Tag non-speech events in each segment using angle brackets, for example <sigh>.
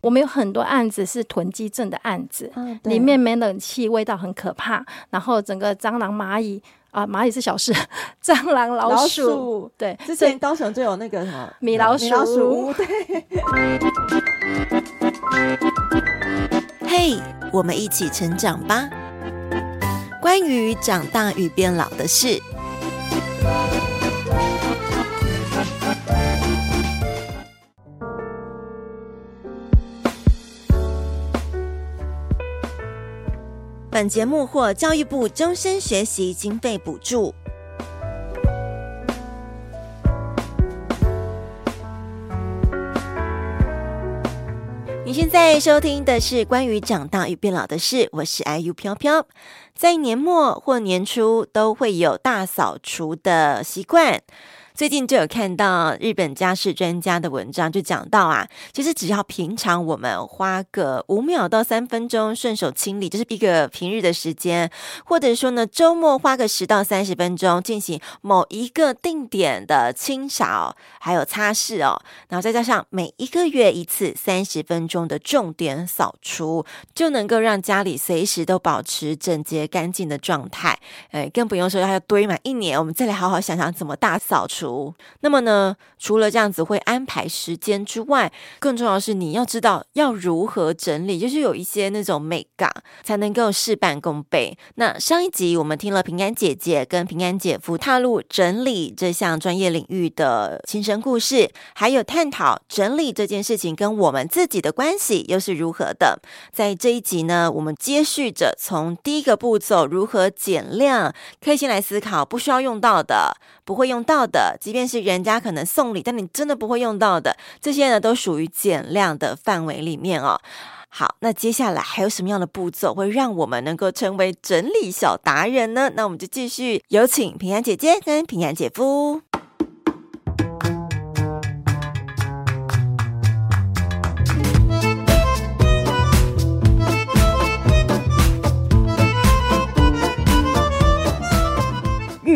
我们有很多案子是囤积症的案子，嗯、里面没冷气，味道很可怕。然后整个蟑螂、蚂蚁啊，蚂蚁是小事，<laughs> 蟑螂、老鼠，老鼠对。之前高雄就有那个什么米老鼠，米老鼠对。<laughs> 嘿，hey, 我们一起成长吧。关于长大与变老的事。本节目获教育部终身学习经费补助。你现在收听的是关于长大与变老的事，我是 IU 飘飘。在年末或年初都会有大扫除的习惯。最近就有看到日本家事专家的文章，就讲到啊，其实只要平常我们花个五秒到三分钟顺手清理，就是一个平日的时间，或者说呢，周末花个十到三十分钟进行某一个定点的清扫，还有擦拭哦，然后再加上每一个月一次三十分钟的重点扫除，就能够让家里随时都保持整洁干净的状态。哎，更不用说要堆满一年，我们再来好好想想怎么大扫除。那么呢，除了这样子会安排时间之外，更重要的是你要知道要如何整理，就是有一些那种美感才能够事半功倍。那上一集我们听了平安姐姐跟平安姐夫踏入整理这项专业领域的亲身故事，还有探讨整理这件事情跟我们自己的关系又是如何的。在这一集呢，我们接续着从第一个步骤如何减量，可以先来思考不需要用到的、不会用到的。即便是人家可能送礼，但你真的不会用到的，这些呢都属于减量的范围里面哦。好，那接下来还有什么样的步骤会让我们能够成为整理小达人呢？那我们就继续有请平安姐姐跟平安姐夫。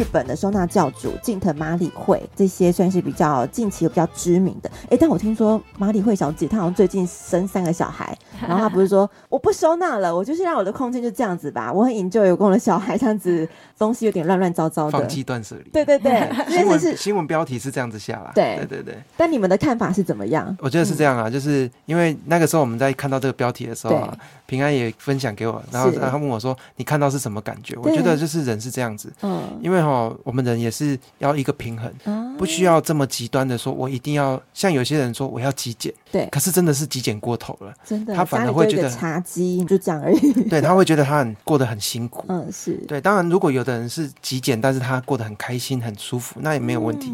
日本的收纳教主近藤麻里惠，这些算是比较近期比较知名的。哎，但我听说麻里惠小姐她好像最近生三个小孩，<laughs> 然后她不是说我不收纳了，我就是让我的空间就这样子吧。我很 enjoy 有跟我的小孩这样子，东西有点乱乱糟糟的。放弃断舍离。对对对，新闻新闻标题是这样子下来。对对对对。但你们的看法是怎么样？我觉得是这样啊，就是因为那个时候我们在看到这个标题的时候啊，平安也分享给我，然后他问我说：“你看到是什么感觉？”我觉得就是人是这样子，嗯，因为哈。哦，我们人也是要一个平衡，不需要这么极端的说，我一定要像有些人说我要极简，对，可是真的是极简过头了，真的，他反而会觉得茶几就这样而已，<laughs> 对，他会觉得他很过得很辛苦，嗯，是。对。当然，如果有的人是极简，但是他过得很开心、很舒服，那也没有问题。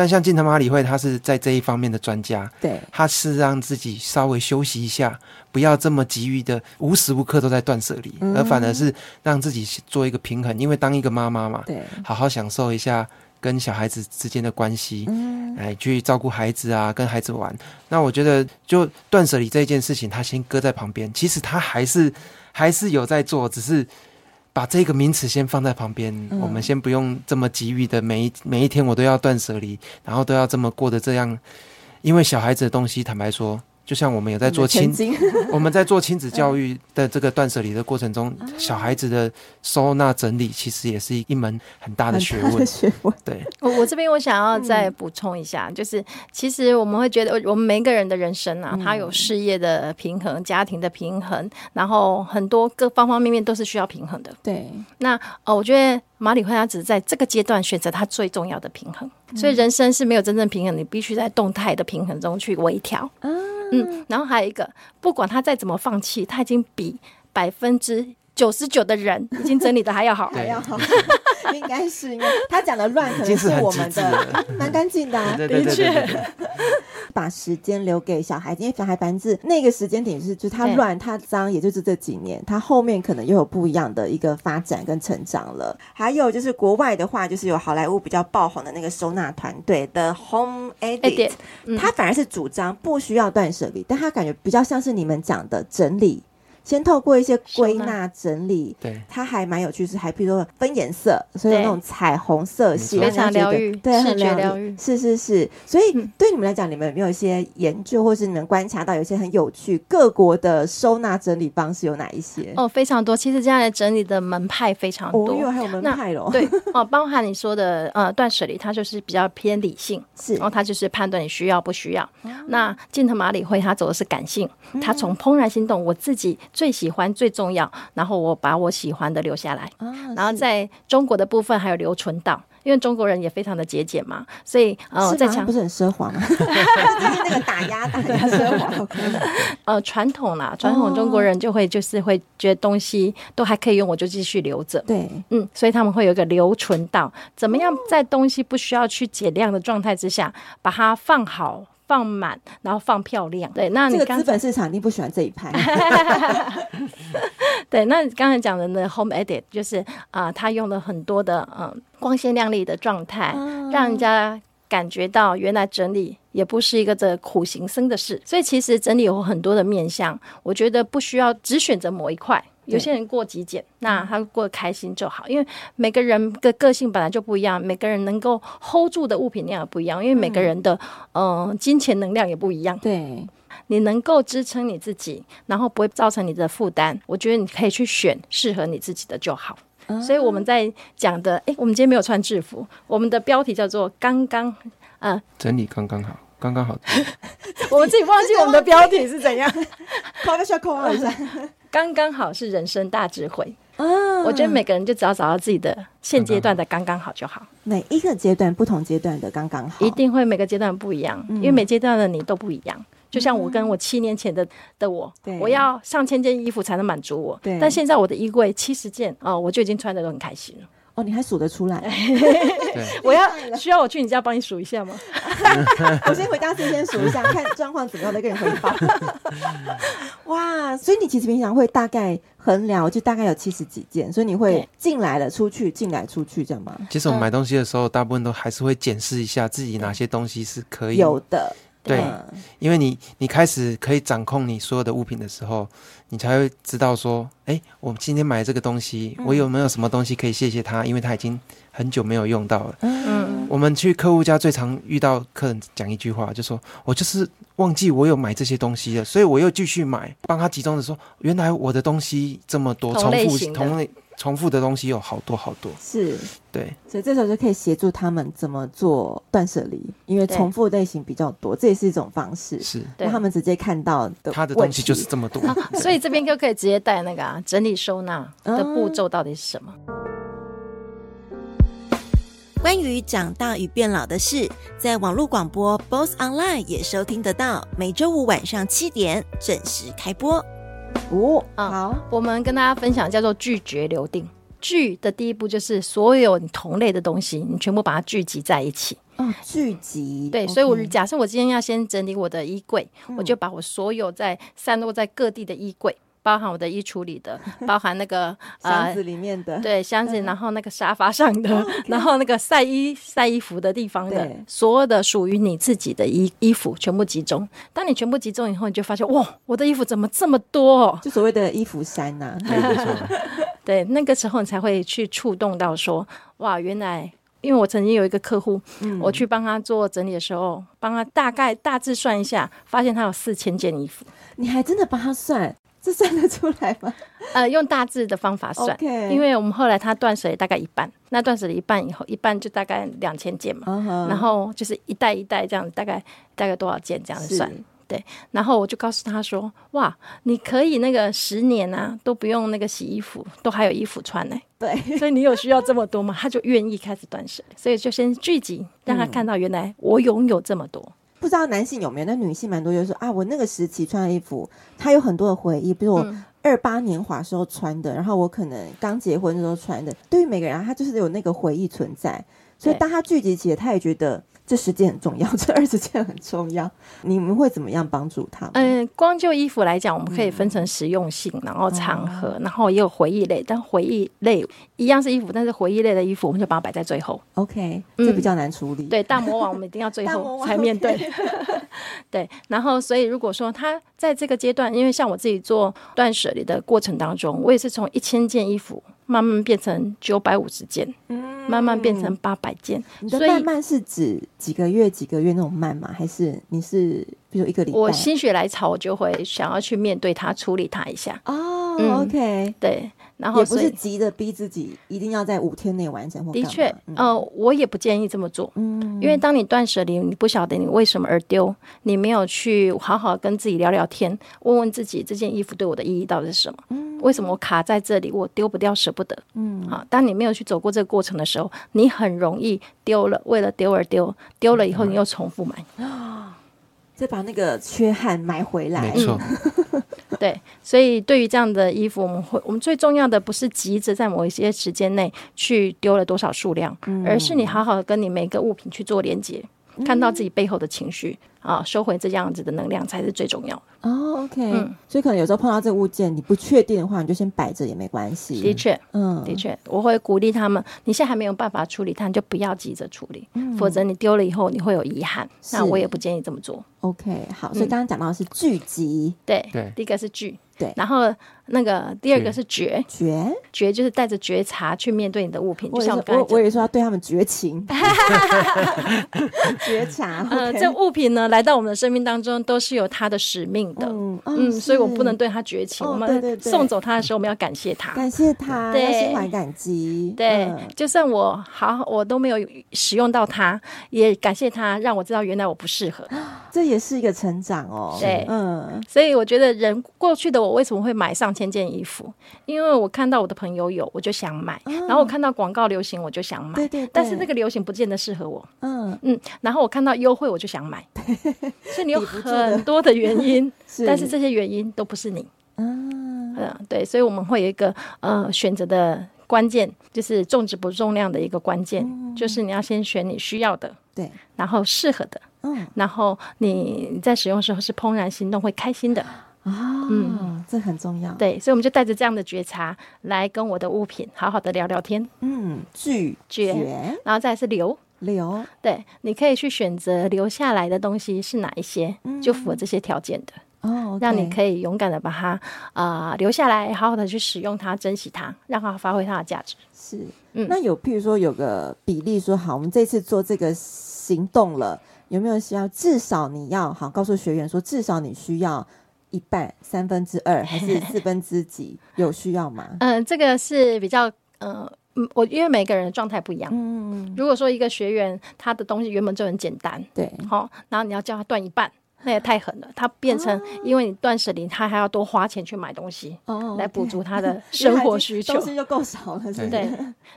但像近藤麻里惠，他是在这一方面的专家，对，他是让自己稍微休息一下，不要这么急于的无时无刻都在断舍离，嗯、而反而是让自己做一个平衡。因为当一个妈妈嘛，对，好好享受一下跟小孩子之间的关系，嗯，哎，去照顾孩子啊，跟孩子玩。那我觉得，就断舍离这件事情，他先搁在旁边。其实他还是还是有在做，只是。把这个名词先放在旁边，嗯、我们先不用这么急于的每一每一天我都要断舍离，然后都要这么过得这样，因为小孩子的东西，坦白说。就像我们有在做亲，<laughs> 我们在做亲子教育的这个断舍离的过程中，小孩子的收纳整理其实也是一门很大的学问。学问。对，<laughs> 我我这边我想要再补充一下，就是其实我们会觉得，我们每一个人的人生啊，他有事业的平衡、家庭的平衡，然后很多各方方面面都是需要平衡的。对，那呃，我觉得。马里惠他只是在这个阶段选择他最重要的平衡，所以人生是没有真正平衡，你必须在动态的平衡中去微调。嗯，嗯然后还有一个，不管他再怎么放弃，他已经比百分之九十九的人已经整理的还要好，还要好，应该是因为他讲的乱，可能是我们的蛮干净的、啊，的确。把时间留给小孩子，因为小孩班子那个时间点是，就是他乱他脏，也就是这几年，他后面可能又有不一样的一个发展跟成长了。还有就是国外的话，就是有好莱坞比较爆红的那个收纳团队的 Home Edit，他反而是主张不需要断舍离，但他感觉比较像是你们讲的整理。先透过一些归纳整理，对，它还蛮有趣，是还比如说分颜色，所以有那种彩虹色系，非常疗愈，对，视觉疗愈，是是是。所以对你们来讲，你们有没有一些研究，或是你们观察到有一些很有趣各国的收纳整理方式有哪一些？哦，非常多。其实这样的整理的门派非常多，哦，因为还有门派喽。对 <laughs> 哦，包含你说的呃断舍离，它就是比较偏理性，是，然后它就是判断你需要不需要。哦，那近藤麻里惠他走的是感性，他从怦然心动，我自己最喜欢最。重要，然后我把我喜欢的留下来，哦、然后在中国的部分还有留存到，因为中国人也非常的节俭嘛，所以呃，在强不是很奢华吗？<laughs> <laughs> 那个打压打压奢华，<laughs> 呃，传统啦，传统中国人就会就是会觉得东西都还可以用，我就继续留着。对，嗯，所以他们会有一个留存到，怎么样在东西不需要去减量的状态之下，把它放好。放满，然后放漂亮。对，那你这个资本市场一定不喜欢这一派。<laughs> 对，那你刚才讲的那 Home Edit 就是啊、呃，他用了很多的嗯、呃、光鲜亮丽的状态，嗯、让人家感觉到原来整理也不是一个这苦行僧的事。所以其实整理有很多的面向，我觉得不需要只选择某一块。有些人过极简，那他过得开心就好，因为每个人的个性本来就不一样，每个人能够 hold 住的物品量也不一样，因为每个人的嗯、呃、金钱能量也不一样。对，你能够支撑你自己，然后不会造成你的负担，我觉得你可以去选适合你自己的就好。嗯、所以我们在讲的，哎，我们今天没有穿制服，我们的标题叫做“刚刚”，呃，整理刚刚好，刚刚好。<laughs> 我们自己忘记我们的标题是怎样，<laughs> 考个小考一下。刚刚好是人生大智慧啊！我觉得每个人就只要找到自己的现阶段的刚刚好就好。每一个阶段不同阶段的刚刚好，一定会每个阶段不一样，嗯、因为每阶段的你都不一样。就像我跟我七年前的的我，我要上千件衣服才能满足我，但现在我的衣柜七十件哦，我就已经穿的都很开心了。哦，你还数得出来？<laughs> 我要需要我去你家帮你数一下吗？<laughs> 我先回家先先数一下，<laughs> 看状况怎么样再跟你回报。哇，所以你其实平常会大概衡量，就大概有七十几件，所以你会进来了出去，进来出去这样吗？其实我们买东西的时候，大部分都还是会检视一下自己哪些东西是可以有的。对，因为你你开始可以掌控你所有的物品的时候，你才会知道说，哎，我今天买这个东西，我有没有什么东西可以谢谢他？因为他已经很久没有用到了。嗯，我们去客户家最常遇到客人讲一句话，就说我就是忘记我有买这些东西了，所以我又继续买，帮他集中的说，原来我的东西这么多，重复同类。重复的东西有好多好多，是。对，所以这时候就可以协助他们怎么做断舍离，因为重复类型比较多，这也是一种方式，是。让他们直接看到的他的东西就是这么多，<laughs> 所以这边就可以直接带那个啊，整理收纳的步骤到底是什么？关于长大与变老的事，在网络广播 BOSS Online 也收听得到，每周五晚上七点准时开播。哦，好，我们跟大家分享叫做拒绝留定。聚的第一步就是所有你同类的东西，你全部把它聚集在一起。哦，聚集。对所以我假设我今天要先整理我的衣柜，嗯、我就把我所有在散落在各地的衣柜。包含我的衣橱里的，<laughs> 包含那个箱子里面的，对箱子，然后那个沙发上的，然后那个晒衣晒衣服的地方的，所有的属于你自己的衣衣服全部集中。当你全部集中以后，你就发现哇，我的衣服怎么这么多？就所谓的衣服山呐。<laughs> <laughs> 对，那个时候你才会去触动到说，哇，原来因为我曾经有一个客户，我去帮他做整理的时候，帮他大概大致算一下，发现他有四千件衣服。你还真的帮他算？<laughs> 这算得出来吗？呃，用大致的方法算.因为我们后来他断水大概一半，那断水了一半以后，一半就大概两千件嘛，uh huh. 然后就是一袋一袋这样，大概大概多少件这样子算，是对。然后我就告诉他说：“哇，你可以那个十年啊都不用那个洗衣服，都还有衣服穿呢。”对，<laughs> 所以你有需要这么多吗？他就愿意开始断舍，所以就先聚集，让他看到原来我拥有这么多。嗯不知道男性有没有，那女性蛮多，就是说啊，我那个时期穿的衣服，它有很多的回忆，比如我二八年华时候穿的，然后我可能刚结婚的时候穿的，对于每个人，他就是有那个回忆存在。所以当他聚集起来，他也觉得。这十件很重要，<laughs> 这二十件很重要。你们会怎么样帮助他们？嗯，光就衣服来讲，我们可以分成实用性，嗯、然后场合，然后也有回忆类。但回忆类一样是衣服，但是回忆类的衣服，我们就把它摆在最后。OK，这比较难处理。嗯、对，大魔王我们一定要最后 <laughs> 才面对。<laughs> 对，然后所以如果说他在这个阶段，因为像我自己做断舍离的过程当中，我也是从一千件衣服。慢慢变成九百五十件，嗯，慢慢变成八百件。你的慢慢是指几个月、几个月那种慢吗？还是你是比如一个礼拜？我心血来潮，我就会想要去面对它，处理它一下。哦、嗯、，OK，对。然后也不是急着逼自己一定要在五天内完成或。的确，嗯、呃，我也不建议这么做。嗯，因为当你断舍离，你不晓得你为什么而丢，你没有去好好跟自己聊聊天，问问自己这件衣服对我的意义到底是什么？嗯，为什么我卡在这里，我丢不掉，舍不得？嗯，好，当你没有去走过这个过程的时候，你很容易丢了，为了丢而丢，丢了以后你又重复买。啊、嗯，再把那个缺憾买回来。没错。嗯 <laughs> 对，所以对于这样的衣服，我们会我们最重要的不是急着在某一些时间内去丢了多少数量，嗯、而是你好好的跟你每个物品去做连接，嗯、看到自己背后的情绪啊，收回这样子的能量才是最重要的。哦，OK，嗯，所以可能有时候碰到这个物件，你不确定的话，你就先摆着也没关系。的确，嗯，的确，我会鼓励他们，你现在还没有办法处理它，你就不要急着处理，嗯、否则你丢了以后你会有遗憾。那我也不建议这么做。OK，好，所以刚刚讲到的是聚集，嗯、对对，第一个是聚。对，然后那个第二个是觉觉觉，就是带着觉察去面对你的物品，就像我我我以为说要对他们绝情，<laughs> <laughs> 觉察。呃，这物品呢来到我们的生命当中，都是有它的使命的，嗯嗯，所以我不能对他绝情。我们送走他的时候，我们要感谢他，感谢他，要心怀感激。对，就算我好，我都没有使用到它，也感谢他，让我知道原来我不适合。这也是一个成长哦。对，嗯，所以我觉得人过去的我。我为什么会买上千件衣服？因为我看到我的朋友有，我就想买。嗯、然后我看到广告流行，我就想买。对对对。但是那个流行不见得适合我。嗯嗯。然后我看到优惠，我就想买。<laughs> 所以你有很多的原因，<laughs> 是但是这些原因都不是你。嗯嗯。对，所以我们会有一个呃选择的关键，就是重质不重量的一个关键，嗯、就是你要先选你需要的，对，然后适合的，嗯，然后你在使用的时候是怦然心动，会开心的。啊，嗯，这很重要。对，所以我们就带着这样的觉察来跟我的物品好好的聊聊天。嗯，拒绝，然后再是留留。对，你可以去选择留下来的东西是哪一些，就符合这些条件的哦，让你可以勇敢的把它啊留下来，好好的去使用它，珍惜它，让它发挥它的价值。是，嗯，那有譬如说有个比例说，好，我们这次做这个行动了，有没有需要至少你要好告诉学员说，至少你需要。一半、三分之二还是 <laughs> 四分之几？有需要吗？嗯、呃，这个是比较，嗯、呃，我因为每个人的状态不一样。嗯，如果说一个学员他的东西原本就很简单，对，好，然后你要叫他断一半。那也太狠了，他变成因为你断舍离，他还要多花钱去买东西，哦，来补足他的 <laughs> 生活需求，东西就够少了，是不是？对。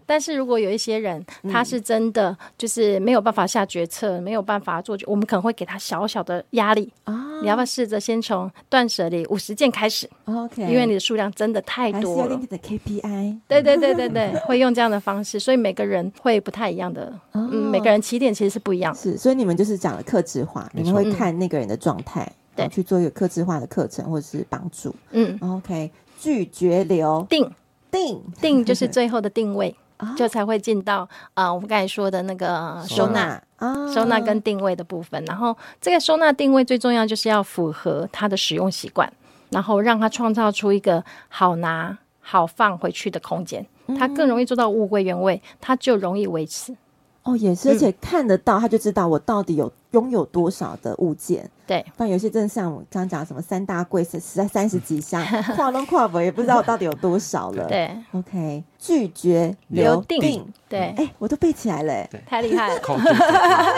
但是如果有一些人，他是真的就是没有办法下决策，没有办法做，我们可能会给他小小的压力啊。你要不要试着先从断舍离五十件开始？OK，因为你的数量真的太多了。还是有点的 KPI。对对对对对，<laughs> 会用这样的方式，所以每个人会不太一样的，嗯，每个人起点其实是不一样。是，所以你们就是讲了克制化，你们会看那个人的状态，对，去做一个克制化的课程或者是帮助。嗯，OK，拒绝留定定定就是 <laughs> 最后的定位，就才会进到啊，我们刚才说的那个收纳啊，收纳跟定位的部分。然后这个收纳定位最重要就是要符合他的使用习惯，然后让他创造出一个好拿好放回去的空间，他更容易做到物归原位，他就容易维持。哦，也是，而且看得到，他就知道我到底有拥有多少的物件。对，但有些真的像我刚刚讲什么三大柜是实在三十几箱，<laughs> 跨东跨北也不知道我到底有多少了。对，OK，拒绝留定，对，哎，我都背起来了，太厉害了，好会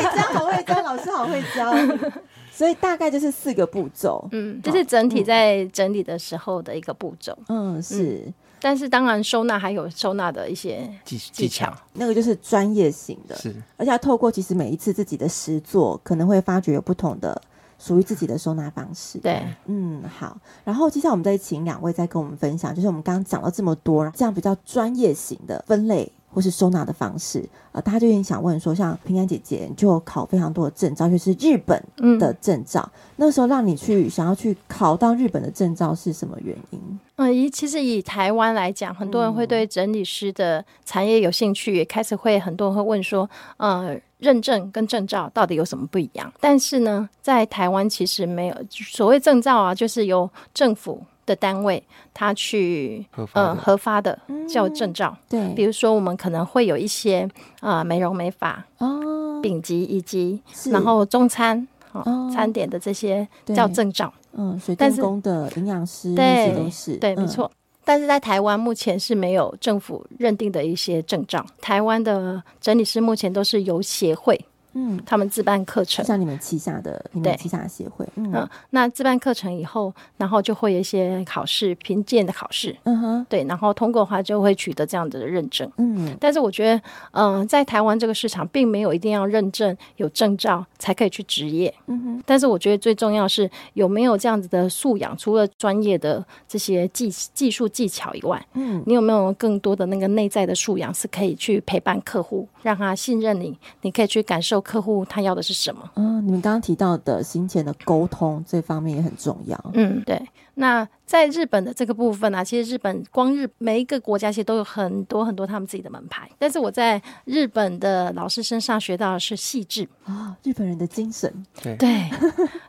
教，好会教，老师好会教。<laughs> 所以大概就是四个步骤，嗯，这是整体在整理的时候的一个步骤，嗯，是。但是当然，收纳还有收纳的一些技技巧，那个就是专业型的，是。而且要透过其实每一次自己的实作，可能会发觉有不同的属于自己的收纳方式。对，嗯，好。然后接下来我们再请两位再跟我们分享，就是我们刚刚讲了这么多，这样比较专业型的分类。或是收纳的方式，呃，大家就有点想问说，像平安姐姐就考非常多的证照，就是日本的证照。嗯、那时候让你去想要去考到日本的证照是什么原因？嗯，以其实以台湾来讲，很多人会对整理师的产业有兴趣，也开始会很多人会问说，呃，认证跟证照到底有什么不一样？但是呢，在台湾其实没有所谓证照啊，就是由政府。的单位，他去呃核发的叫证照，对，比如说我们可能会有一些啊美容美发哦，丙级以及，然后中餐哦餐点的这些叫证照，嗯，水电工的营养师那些都是对，没错。但是在台湾目前是没有政府认定的一些证照，台湾的整理师目前都是由协会。嗯，他们自办课程，像你们旗下的，你们旗下的协会，嗯，嗯，那自办课程以后，然后就会有一些考试，评鉴的考试，嗯哼，对，然后通过的话就会取得这样的认证，嗯，但是我觉得，嗯、呃，在台湾这个市场，并没有一定要认证有证照才可以去执业，嗯哼，但是我觉得最重要是有没有这样子的素养，除了专业的这些技技术技巧以外，嗯，你有没有更多的那个内在的素养，是可以去陪伴客户，让他信任你，你可以去感受。客户他要的是什么？嗯，你们刚刚提到的行前的沟通这方面也很重要。嗯，对。那在日本的这个部分啊，其实日本光日每一个国家其实都有很多很多他们自己的门牌。但是我在日本的老师身上学到的是细致啊，日本人的精神。对对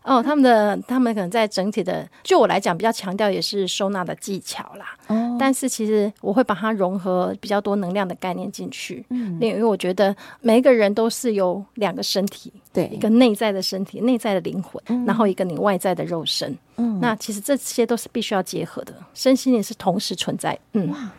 哦，他们的他们可能在整体的，就我来讲比较强调也是收纳的技巧啦。哦，但是其实我会把它融合比较多能量的概念进去。嗯，因为我觉得每一个人都是有两个身体，对，一个内在的身体，内在的灵魂，嗯，然后一个你外在的肉身。嗯，那其实这些都是必须要结合的，身心灵是同时存在。嗯，哇，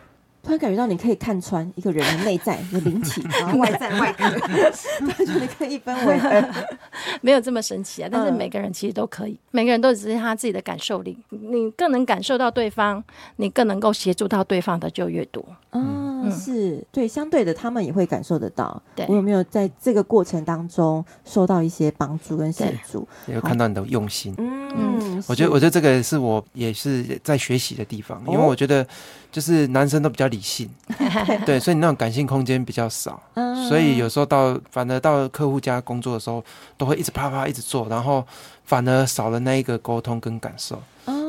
突然感觉到你可以看穿一个人的内在的灵体，<laughs> 然后外在外在，感觉 <laughs> 你可以一分为二，<laughs> 没有这么神奇啊。但是每个人其实都可以，嗯、每个人都只是他自己的感受力，你更能感受到对方，你更能够协助到对方的就越多。嗯。是对，相对的，他们也会感受得到。对，我有没有在这个过程当中受到一些帮助跟协助？有看到你的用心。嗯嗯，我觉得，我觉得这个是我也是在学习的地方，因为我觉得就是男生都比较理性，<laughs> 对，所以你那种感性空间比较少，所以有时候到反而到客户家工作的时候，都会一直啪啪一直做，然后反而少了那一个沟通跟感受。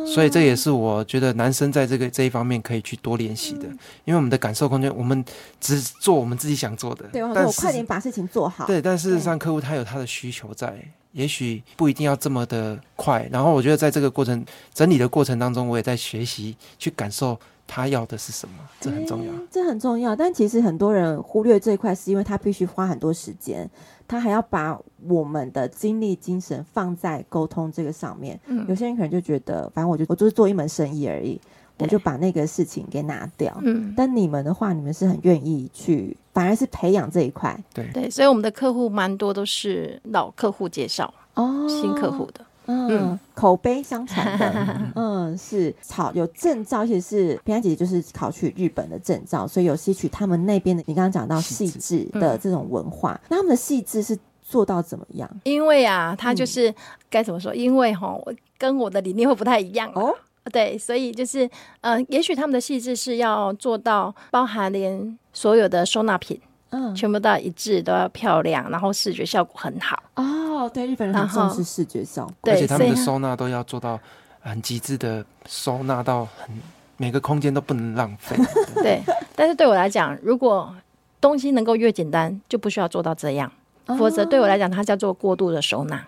所以这也是我觉得男生在这个这一方面可以去多练习的，因为我们的感受空间，我们只做我们自己想做的。对，我快点把事情做好。对，但事实上客户他有他的需求在，也许不一定要这么的快。然后我觉得在这个过程整理的过程当中，我也在学习去感受他要的是什么，这很重要。这很重要，但其实很多人忽略这一块，是因为他必须花很多时间。他还要把我们的精力、精神放在沟通这个上面。嗯，有些人可能就觉得，反正我就我就是做一门生意而已，我就把那个事情给拿掉。嗯，但你们的话，你们是很愿意去，反而是培养这一块。对对，所以我们的客户蛮多都是老客户介绍哦，新客户的。嗯，口碑相传的，<laughs> 嗯，是考有证照，而且是平安姐姐就是考取日本的证照，所以有吸取他们那边的。你刚刚讲到细致的这种文化，那他们的细致是做到怎么样？因为啊，他就是该怎么说？因为哈，我跟我的理念会不太一样哦。对，所以就是呃，也许他们的细致是要做到包含连所有的收纳品。嗯，全部都要一致，都要漂亮，然后视觉效果很好哦。对，日本人很重视视觉效果，而且他们的收纳都要做到很极致的收纳到很每个空间都不能浪费。<laughs> 对，但是对我来讲，如果东西能够越简单，就不需要做到这样，哦、否则对我来讲，它叫做过度的收纳。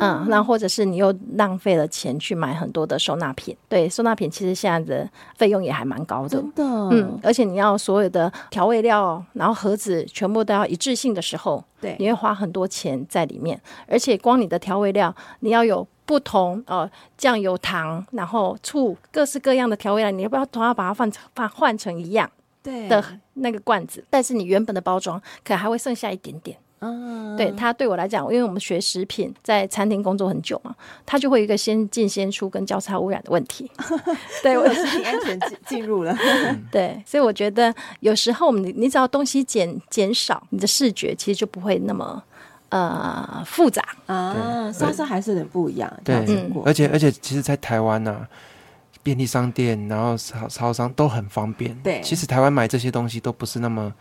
嗯，那或者是你又浪费了钱去买很多的收纳品，对，收纳品其实现在的费用也还蛮高的，真的，嗯，而且你要所有的调味料，然后盒子全部都要一致性的时候，对，你会花很多钱在里面，而且光你的调味料，你要有不同呃酱油、糖，然后醋，各式各样的调味料，你要不要同样把它换成换换成一样对的那个罐子？但是你原本的包装可能还会剩下一点点。嗯，对他对我来讲，因为我们学食品，在餐厅工作很久嘛，他就会有一个先进先出跟交叉污染的问题。<laughs> 对，我食品安全进进入了。<laughs> 对，所以我觉得有时候你你只要东西减减少，你的视觉其实就不会那么呃复杂啊，稍稍还是有点不一样。对，嗯、而且而且，其实，在台湾呢、啊，便利商店，然后超超商都很方便。对，其实台湾买这些东西都不是那么，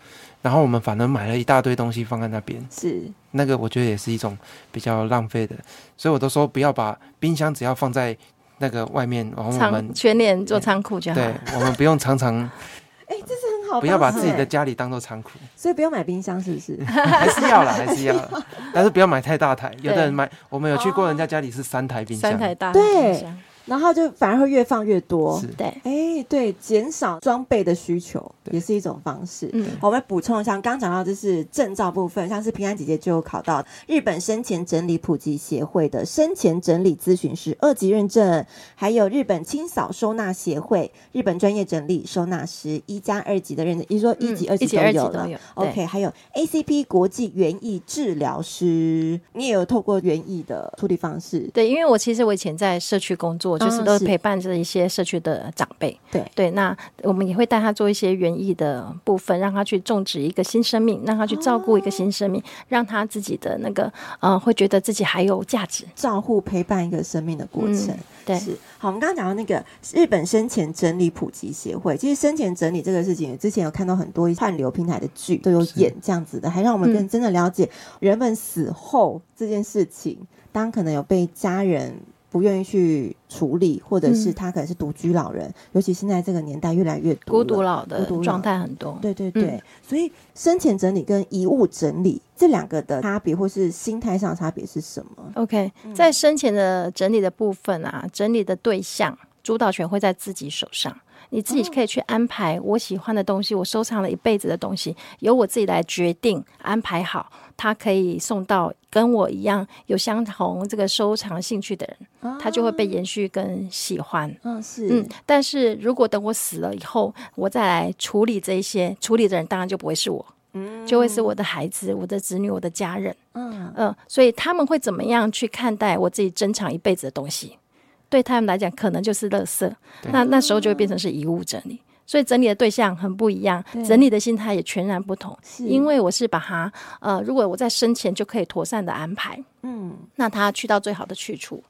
然后我们反而买了一大堆东西放在那边，是那个我觉得也是一种比较浪费的，所以我都说不要把冰箱只要放在那个外面，然后我们全年做仓库就好。对，我们不用常常，<laughs> 哎，这是很好。不要把自己的家里当做仓库，所以不要买冰箱，是不是？还是要啦，还是要啦，<laughs> 但是不要买太大台。有的人买，我们有去过人家家里是三台冰箱，三台大冰箱。然后就反而会越放越多，对，哎，对，减少装备的需求也是一种方式。嗯，我们补充一下，刚刚讲到就是证照部分，像是平安姐姐就有考到日本生前整理普及协会的生前整理咨询师二级认证，还有日本清扫收纳协会日本专业整理收纳师一加二级的认证，也就是说一级、二级都有了。OK，还有 ACP 国际园艺治疗师，你也有透过园艺的处理方式。对，因为我其实我以前在社区工作。就是都陪伴着一些社区的长辈，对对，那我们也会带他做一些园艺的部分，让他去种植一个新生命，让他去照顾一个新生命，哦、让他自己的那个呃，会觉得自己还有价值，照顾陪伴一个生命的过程。嗯、对，是好。我们刚刚讲到那个日本生前整理普及协会，其实生前整理这个事情，之前有看到很多串流平台的剧都有演这样子的，还让我们更真的了解人们死后这件事情，嗯、当可能有被家人。不愿意去处理，或者是他可能是独居老人，嗯、尤其现在这个年代越来越多孤独老的状态很多。对对对，嗯、所以生前整理跟遗物整理这两个的差别，或是心态上的差别是什么？OK，在生前的整理的部分啊，整理的对象主导权会在自己手上。你自己可以去安排我喜欢的东西，我收藏了一辈子的东西，由我自己来决定安排好，它可以送到跟我一样有相同这个收藏兴趣的人，它就会被延续跟喜欢。嗯，是。嗯，但是如果等我死了以后，我再来处理这一些，处理的人当然就不会是我，嗯，就会是我的孩子、我的子女、我的家人。嗯嗯，所以他们会怎么样去看待我自己珍藏一辈子的东西？对他们来讲，可能就是垃圾，那那时候就会变成是遗物整理，所以整理的对象很不一样，整理的心态也全然不同。因为我是把它，呃，如果我在生前就可以妥善的安排，嗯，那它去到最好的去处。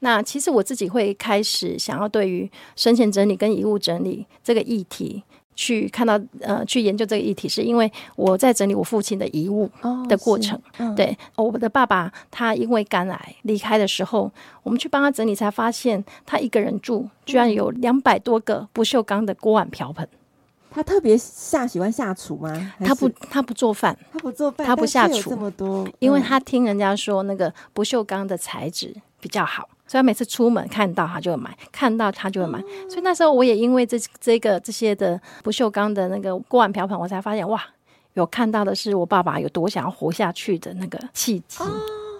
那其实我自己会开始想要对于生前整理跟遗物整理这个议题。去看到呃，去研究这个议题，是因为我在整理我父亲的遗物的过程。哦嗯、对，我的爸爸他因为肝癌离开的时候，我们去帮他整理，才发现他一个人住，居然有两百多个不锈钢的锅碗瓢盆。他特别下喜欢下厨吗？他不，他不做饭，他不做饭，他不下厨。这么多，嗯、因为他听人家说那个不锈钢的材质比较好。所以他每次出门看到他就会买，看到他就会买。嗯、所以那时候我也因为这这个这些的不锈钢的那个锅碗瓢盆，我才发现哇，有看到的是我爸爸有多想要活下去的那个契机。哦、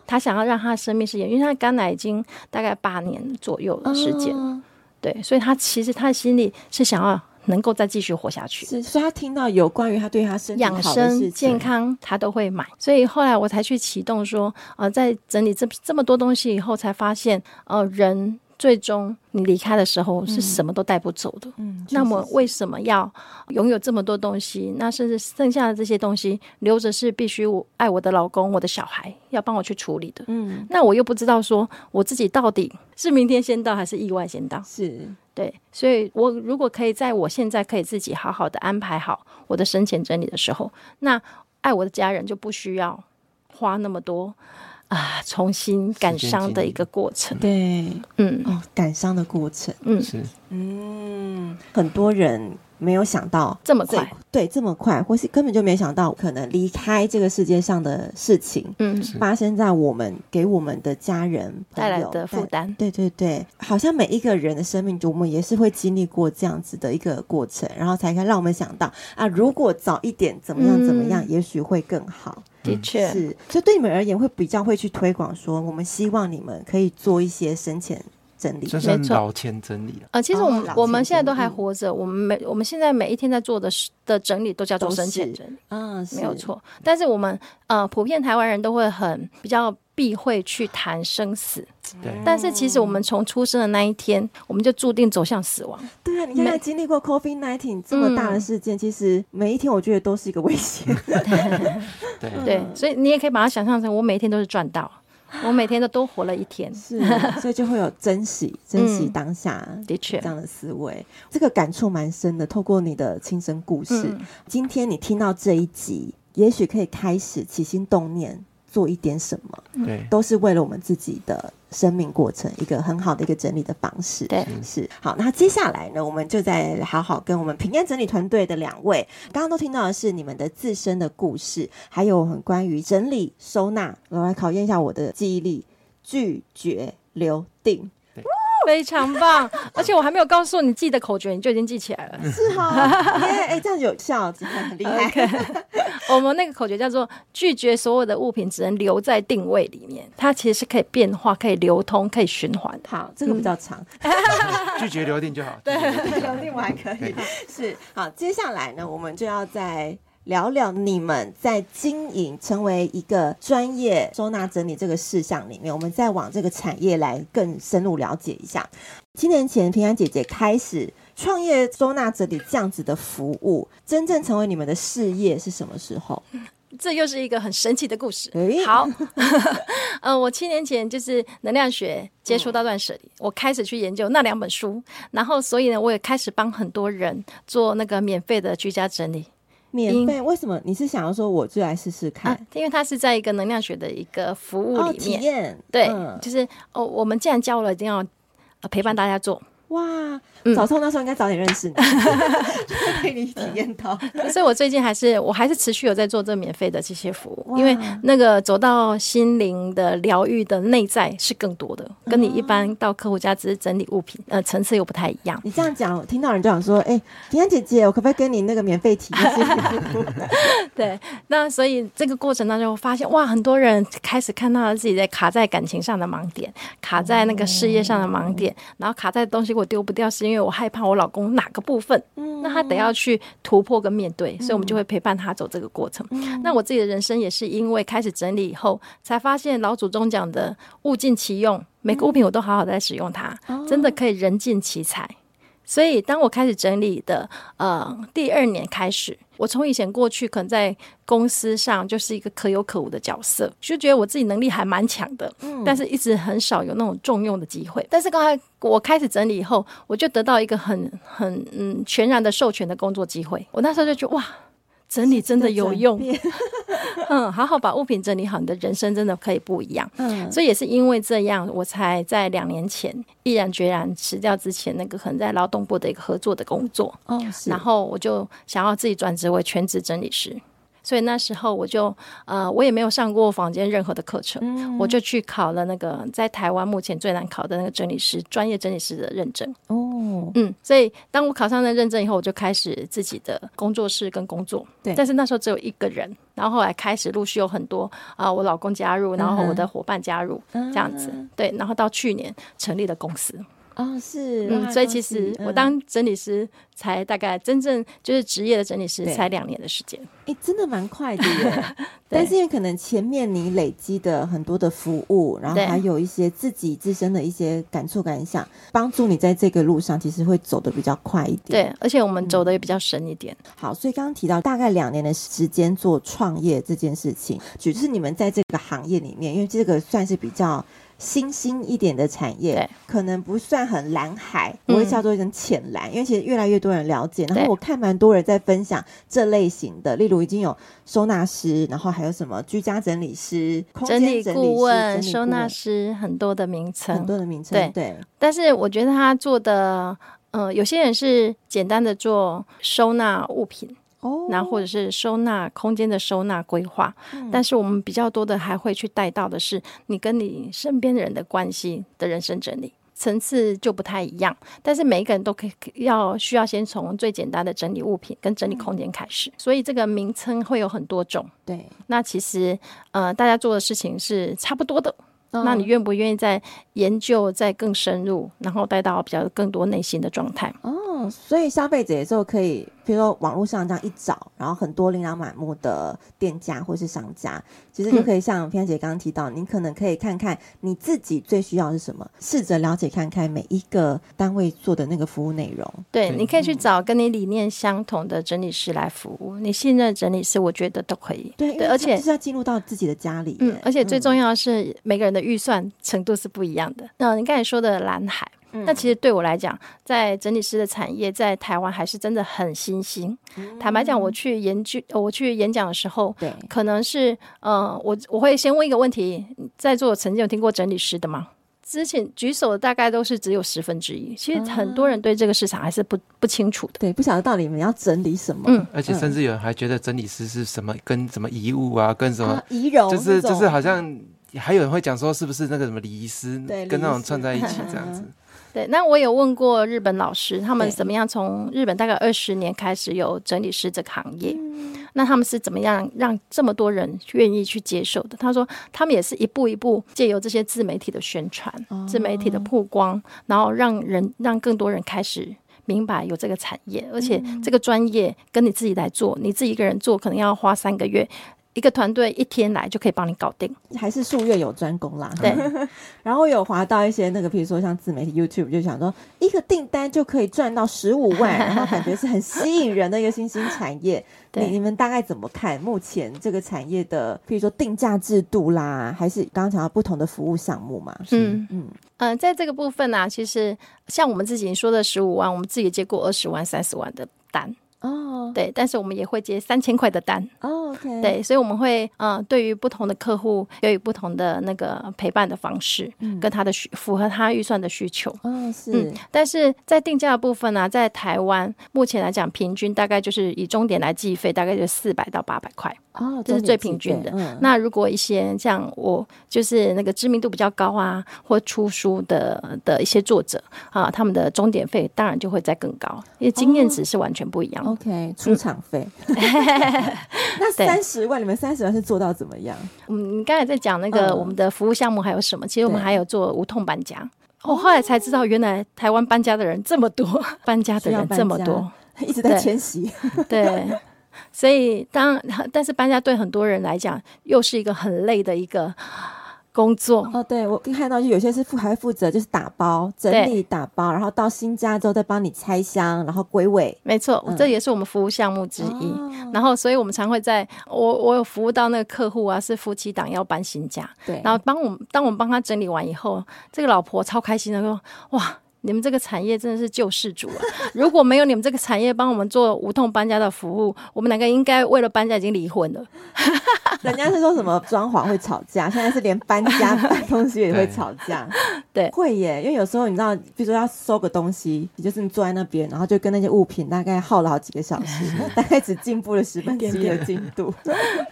他想要让他的生命是延，因为他肝癌已经大概八年左右的时间。哦、对，所以他其实他的心里是想要。能够再继续活下去，是，所以他听到有关于他对他身体养生健康，他都会买。所以后来我才去启动说，呃，在整理这这么多东西以后，才发现，呃，人最终你离开的时候是什么都带不走的。嗯，那么为什么要拥有这么多东西？那甚至剩下的这些东西留着是必须我爱我的老公、我的小孩要帮我去处理的。嗯，那我又不知道说我自己到底是明天先到还是意外先到？是。对，所以我如果可以在我现在可以自己好好的安排好我的生前整理的时候，那爱我的家人就不需要花那么多啊，重新感伤的一个过程。对，嗯，哦，感伤的过程，嗯，是，嗯，很多人。没有想到这么快，对，这么快，或是根本就没想到可能离开这个世界上的事情，嗯，发生在我们给我们的家人带来的负担，对对对，好像每一个人的生命中，我们也是会经历过这样子的一个过程，然后才可以让我们想到啊，如果早一点怎么样怎么样，也许会更好。的确是，就对你们而言，会比较会去推广说，我们希望你们可以做一些生前。整理，这是老前整理了。呃，其实我们、哦、我们现在都还活着，我们每我们现在每一天在做的的整理都叫做生前整理，嗯，没有错。但是我们呃，普遍台湾人都会很比较避讳去谈生死。对，但是其实我们从出生的那一天，我们就注定走向死亡。对啊，你现在经历过 COVID-19 这么大的事件，嗯，其实每一天我觉得都是一个危险。<laughs> 对对，所以你也可以把它想象成，我每一天都是赚到，我每天都多活了一天。是，所以就会有珍惜、珍惜当下，的确这样的思维。这个感触蛮深的。透过你的亲身故事，嗯，今天你听到这一集，也许可以开始起心动念。做一点什么，对，都是为了我们自己的生命过程，一个很好的一个整理的方式。对，是好。那接下来呢，我们就再好好跟我们平安整理团队的两位，刚刚都听到的是你们的自身的故事，还有很关于整理收纳。我来考验一下我的记忆力，拒绝留定。非常棒，<laughs> 而且我还没有告诉你记的口诀，你就已经记起来了。是 <laughs> 哈，哎、欸，这样有效，很厉害。Okay. 我们那个口诀叫做“拒绝所有的物品，只能留在定位里面”，它其实是可以变化、可以流通、可以循环。好，这个比较长，嗯、<laughs> 拒绝留定就好。对，留定我还可以。是好，接下来呢，我们就要在。聊聊你们在经营成为一个专业收纳整理这个事项里面，我们再往这个产业来更深入了解一下。七年前，平安姐姐开始创业收纳整理这样子的服务，真正成为你们的事业是什么时候？这又是一个很神奇的故事。欸、好，<laughs> 呃，我七年前就是能量学接触到断舍离，嗯，我开始去研究那两本书，然后所以呢，我也开始帮很多人做那个免费的居家整理。免费？为什么？你是想要说我就来试试看？啊，因为它是在一个能量学的一个服务里面，哦，体验。对，嗯，就是哦，我们既然教了，一定要陪伴大家做。哇。早上那时候应该早点认识你，被你体验到。<laughs> 所以，我最近还是我还是持续有在做这免费的这些服务，因为那个走到心灵的疗愈的内在是更多的，跟你一般到客户家只是整理物品，呃，层次又不太一样。你这样讲，听到人就想说，哎、欸，平安姐姐，我可不可以跟你那个免费体验？<laughs> 对，那所以这个过程当中，我发现哇，很多人开始看到了自己在卡在感情上的盲点，卡在那个事业上的盲点，然后卡在东西我丢不掉，是因为。我害怕我老公哪个部分，嗯，那他得要去突破跟面对，嗯，所以我们就会陪伴他走这个过程。嗯，那我自己的人生也是因为开始整理以后，才发现老祖宗讲的物尽其用，每个物品我都好好在使用它，嗯，真的可以人尽其才。所以，当我开始整理的呃第二年开始，我从以前过去可能在公司上就是一个可有可无的角色，就觉得我自己能力还蛮强的，嗯，但是一直很少有那种重用的机会。但是刚才我开始整理以后，我就得到一个很很嗯全然的授权的工作机会。我那时候就觉得哇。整理真的有用，<laughs> 嗯，好好把物品整理好，你的人生真的可以不一样。嗯，所以也是因为这样，我才在两年前毅然决然辞掉之前那个可能在劳动部的一个合作的工作。哦，然后我就想要自己转职为全职整理师。所以那时候我就呃，我也没有上过房间任何的课程，嗯，我就去考了那个在台湾目前最难考的那个整理师专业整理师的认证。哦，嗯，所以当我考上了认证以后，我就开始自己的工作室跟工作。对，但是那时候只有一个人，然后后来开始陆续有很多啊，呃，我老公加入，然后我的伙伴加入，嗯，这样子。对，然后到去年成立了公司。哦，是，嗯，所以其实我当整理师才大概真正就是职业的整理师才两年的时间，哎、欸，真的蛮快的耶。<laughs> 但是因为可能前面你累积的很多的服务，然后还有一些自己自身的一些感触感想，帮助你在这个路上其实会走的比较快一点。对，而且我们走的也比较深一点。嗯、好，所以刚刚提到大概两年的时间做创业这件事情，就是你们在这个行业里面，因为这个算是比较。新兴一点的产业，可能不算很蓝海，我会叫做一种浅蓝，嗯，因为其实越来越多人了解。然后我看蛮多人在分享这类型的，例如已经有收纳师，然后还有什么居家整理师、空间整理师、收纳师，很多的名称，很多的名称。对对。但是我觉得他做的，呃，有些人是简单的做收纳物品。然后或者是收纳空间的收纳规划，嗯，但是我们比较多的还会去带到的是你跟你身边的人的关系的人生整理层次就不太一样，但是每一个人都可以要需要先从最简单的整理物品跟整理空间开始，嗯，所以这个名称会有很多种。对，那其实呃大家做的事情是差不多的。那你愿不愿意再研究、再更深入，然后带到比较更多内心的状态？哦，哦，所以消费者也就可以，比如说网络上这样一找，然后很多琳琅满目的店家或是商家，其实就可以像平安姐刚刚提到，你可能可以看看你自己最需要的是什么，试着了解看看每一个单位做的那个服务内容。对，你可以去找跟你理念相同的整理师来服务，你信任整理师，我觉得都可以。对，对，而且是要进入到自己的家里。嗯，而且最重要的是每个人的预算程度是不一样的。那你刚才说的蓝海。那其实对我来讲，在整理师的产业在台湾还是真的很新兴。嗯、坦白讲，我去研究，我去演讲的时候，对，可能是，呃，我我会先问一个问题：在座曾经有听过整理师的吗？之前举手的大概都是只有十分之一。其实很多人对这个市场还是不不清楚的，对，不晓得到底你们要整理什么。嗯，而且甚至有人还觉得整理师是什么，跟什么遗物啊，跟什么仪容，就是就是好像还有人会讲说，是不是那个什么礼仪师，跟那种串在一起这样 <laughs> 子。对，那我有问过日本老师，他们怎么样从日本大概二十年开始有整理师这个行业？那他们是怎么样让这么多人愿意去接受的？他说，他们也是一步一步借由这些自媒体的宣传、自媒体的曝光，然后让人让更多人开始明白有这个产业，而且这个专业跟你自己来做，你自己一个人做可能要花三个月。一个团队一天来就可以帮你搞定，还是术业有专攻啦。对，<laughs> 然后有划到一些那个，比如说像自媒体 YouTube，就想说一个订单就可以赚到十五万，<laughs> 然后感觉是很吸引人的一个新兴产业。对，你你们大概怎么看目前这个产业的，比如说定价制度啦，还是刚刚讲到不同的服务项目嘛？嗯嗯嗯、呃，在这个部分呢、啊，其实像我们自己说的十五万，我们自己接过二十万、三十万的单。哦，oh. 对，但是我们也会接三千块的单。哦，OK，对，所以我们会，嗯、呃，对于不同的客户，给予不同的那个陪伴的方式，嗯、跟他的需符合他预算的需求。哦，oh, 是。嗯，但是在定价的部分呢、啊，在台湾目前来讲，平均大概就是以终点来计费，大概就四百到八百块。哦，这是最平均的。嗯、那如果一些像我，就是那个知名度比较高啊，或出书的的一些作者啊，他们的终点费当然就会再更高，因为经验值是完全不一样的。哦、OK，出场费。<laughs> 嗯、那三十万，你们三十万是做到怎么样？嗯，你刚才在讲那个我们的服务项目还有什么？嗯、其实我们还有做无痛搬家。我、哦、后来才知道，原来台湾搬家的人这么多，<laughs> 搬家的人这么多，<laughs> 一直在迁徙。对。对所以当，当但是搬家对很多人来讲，又是一个很累的一个工作。哦，对，我看到就有些是负还负责就是打包整理打包，然后到新家之后再帮你拆箱，然后归位。没错，嗯、这也是我们服务项目之一。哦、然后，所以我们常会在我我有服务到那个客户啊，是夫妻档要搬新家，对，然后帮我们当我们帮他整理完以后，这个老婆超开心的说：“哇！”你们这个产业真的是救世主啊！<laughs> 如果没有你们这个产业帮我们做无痛搬家的服务，我们两个应该为了搬家已经离婚了。<laughs> 人家是说什么装潢会吵架，现在是连搬家搬东西也会吵架。<laughs> 对，会耶，因为有时候你知道，比如说要收个东西，你就是你坐在那边，然后就跟那些物品大概耗了好几个小时，大概只进步了十分之一的进度。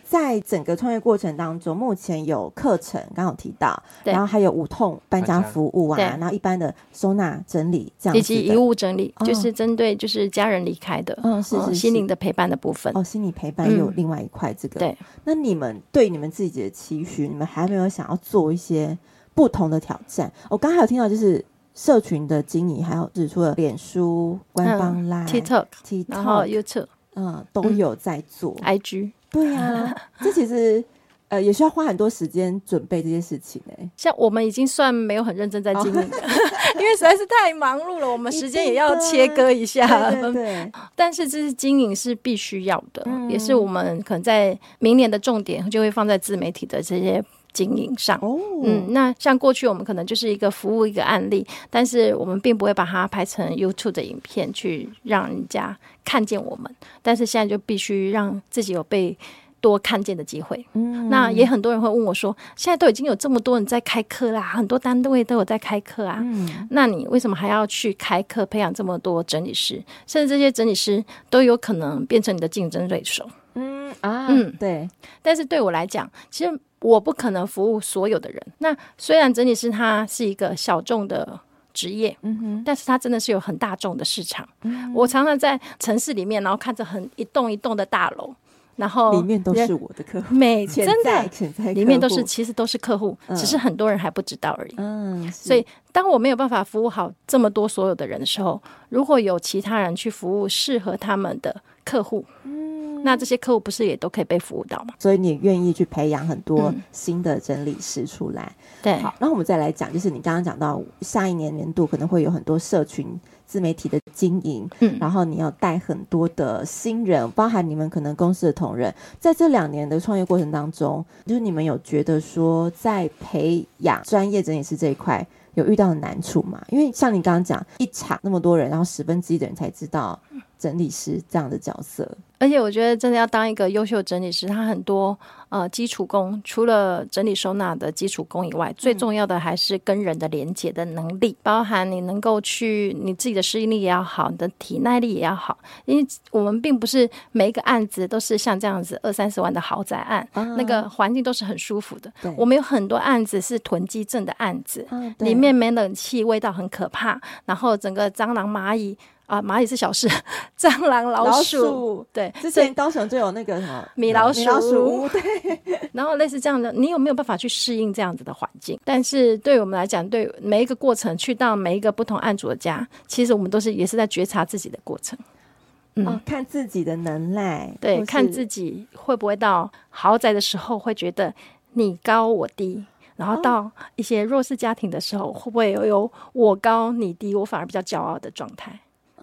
在整个创业过程当中，目前有课程，刚刚有提到，然后还有无痛搬家服务啊，然后一般的收纳。整理这样，以及遗物整理，哦、就是针对就是家人离开的，嗯、哦，是，心灵的陪伴的部分。哦，心理陪伴有另外一块这个。嗯、对，那你们对你们自己的期许，你们还没有想要做一些不同的挑战？我刚才有听到就是社群的经营，还有指出了脸书官方 Line、TikTok、TikTok，然后 YouTube，嗯，都有在做。嗯、IG，对呀、啊，<laughs> 这其实。呃，也需要花很多时间准备这些事情哎、欸。像我们已经算没有很认真在经营了，哦、<laughs> 因为实在是太忙碌了，我们时间也要切割一下。对，对，对。<laughs> 但是这是经营是必须要的，嗯、也是我们可能在明年的重点就会放在自媒体的这些经营上。哦。嗯，那像过去我们可能就是一个服务一个案例，但是我们并不会把它拍成 YouTube 的影片去让人家看见我们。但是现在就必须让自己有被。多看见的机会，嗯，那也很多人会问我说，现在都已经有这么多人在开课啦，很多单位都有在开课啊，嗯，那你为什么还要去开课培养这么多整理师？甚至这些整理师都有可能变成你的竞争对手，嗯啊，嗯，对。但是对我来讲，其实我不可能服务所有的人。那虽然整理师他是一个小众的职业，嗯哼，但是他真的是有很大众的市场。嗯，我常常在城市里面，然后看着很一栋一栋的大楼。然后里面都是我的客户，每真的潜在里面都是其实都是客户，只是很多人还不知道而已。嗯，所以当我没有办法服务好这么多所有的人的时候，如果有其他人去服务适合他们的客户，嗯，那这些客户不是也都可以被服务到吗？所以你愿意去培养很多新的整理师出来。嗯、对，好，那我们再来讲，就是你刚刚讲到下一年年度可能会有很多社群。自媒体的经营，嗯，然后你要带很多的新人，包含你们可能公司的同仁，在这两年的创业过程当中，就是你们有觉得说，在培养专业整理师这一块有遇到的难处吗？因为像你刚刚讲，一场那么多人，然后十分之一的人才知道整理师这样的角色。而且我觉得，真的要当一个优秀整理师，他很多呃基础功，除了整理收纳的基础功以外，嗯、最重要的还是跟人的连接的能力，包含你能够去你自己的适应力也要好，你的体耐力也要好。因为我们并不是每一个案子都是像这样子二三十万的豪宅案，啊、那个环境都是很舒服的。我们有很多案子是囤积症的案子，啊、里面没冷气，味道很可怕，然后整个蟑螂蚂蚁。啊，蚂蚁是小事，<laughs> 蟑螂、老鼠，对。之前高雄就有那个什么米老鼠，米老鼠对。<laughs> 然后类似这样的，你有没有办法去适应这样子的环境？但是对我们来讲，对每一个过程，去到每一个不同案主的家，其实我们都是也是在觉察自己的过程。嗯，哦、看自己的能耐，对，看自己会不会到豪宅的时候会觉得你高我低，然后到一些弱势家庭的时候，会不会有有我高你低，我反而比较骄傲的状态？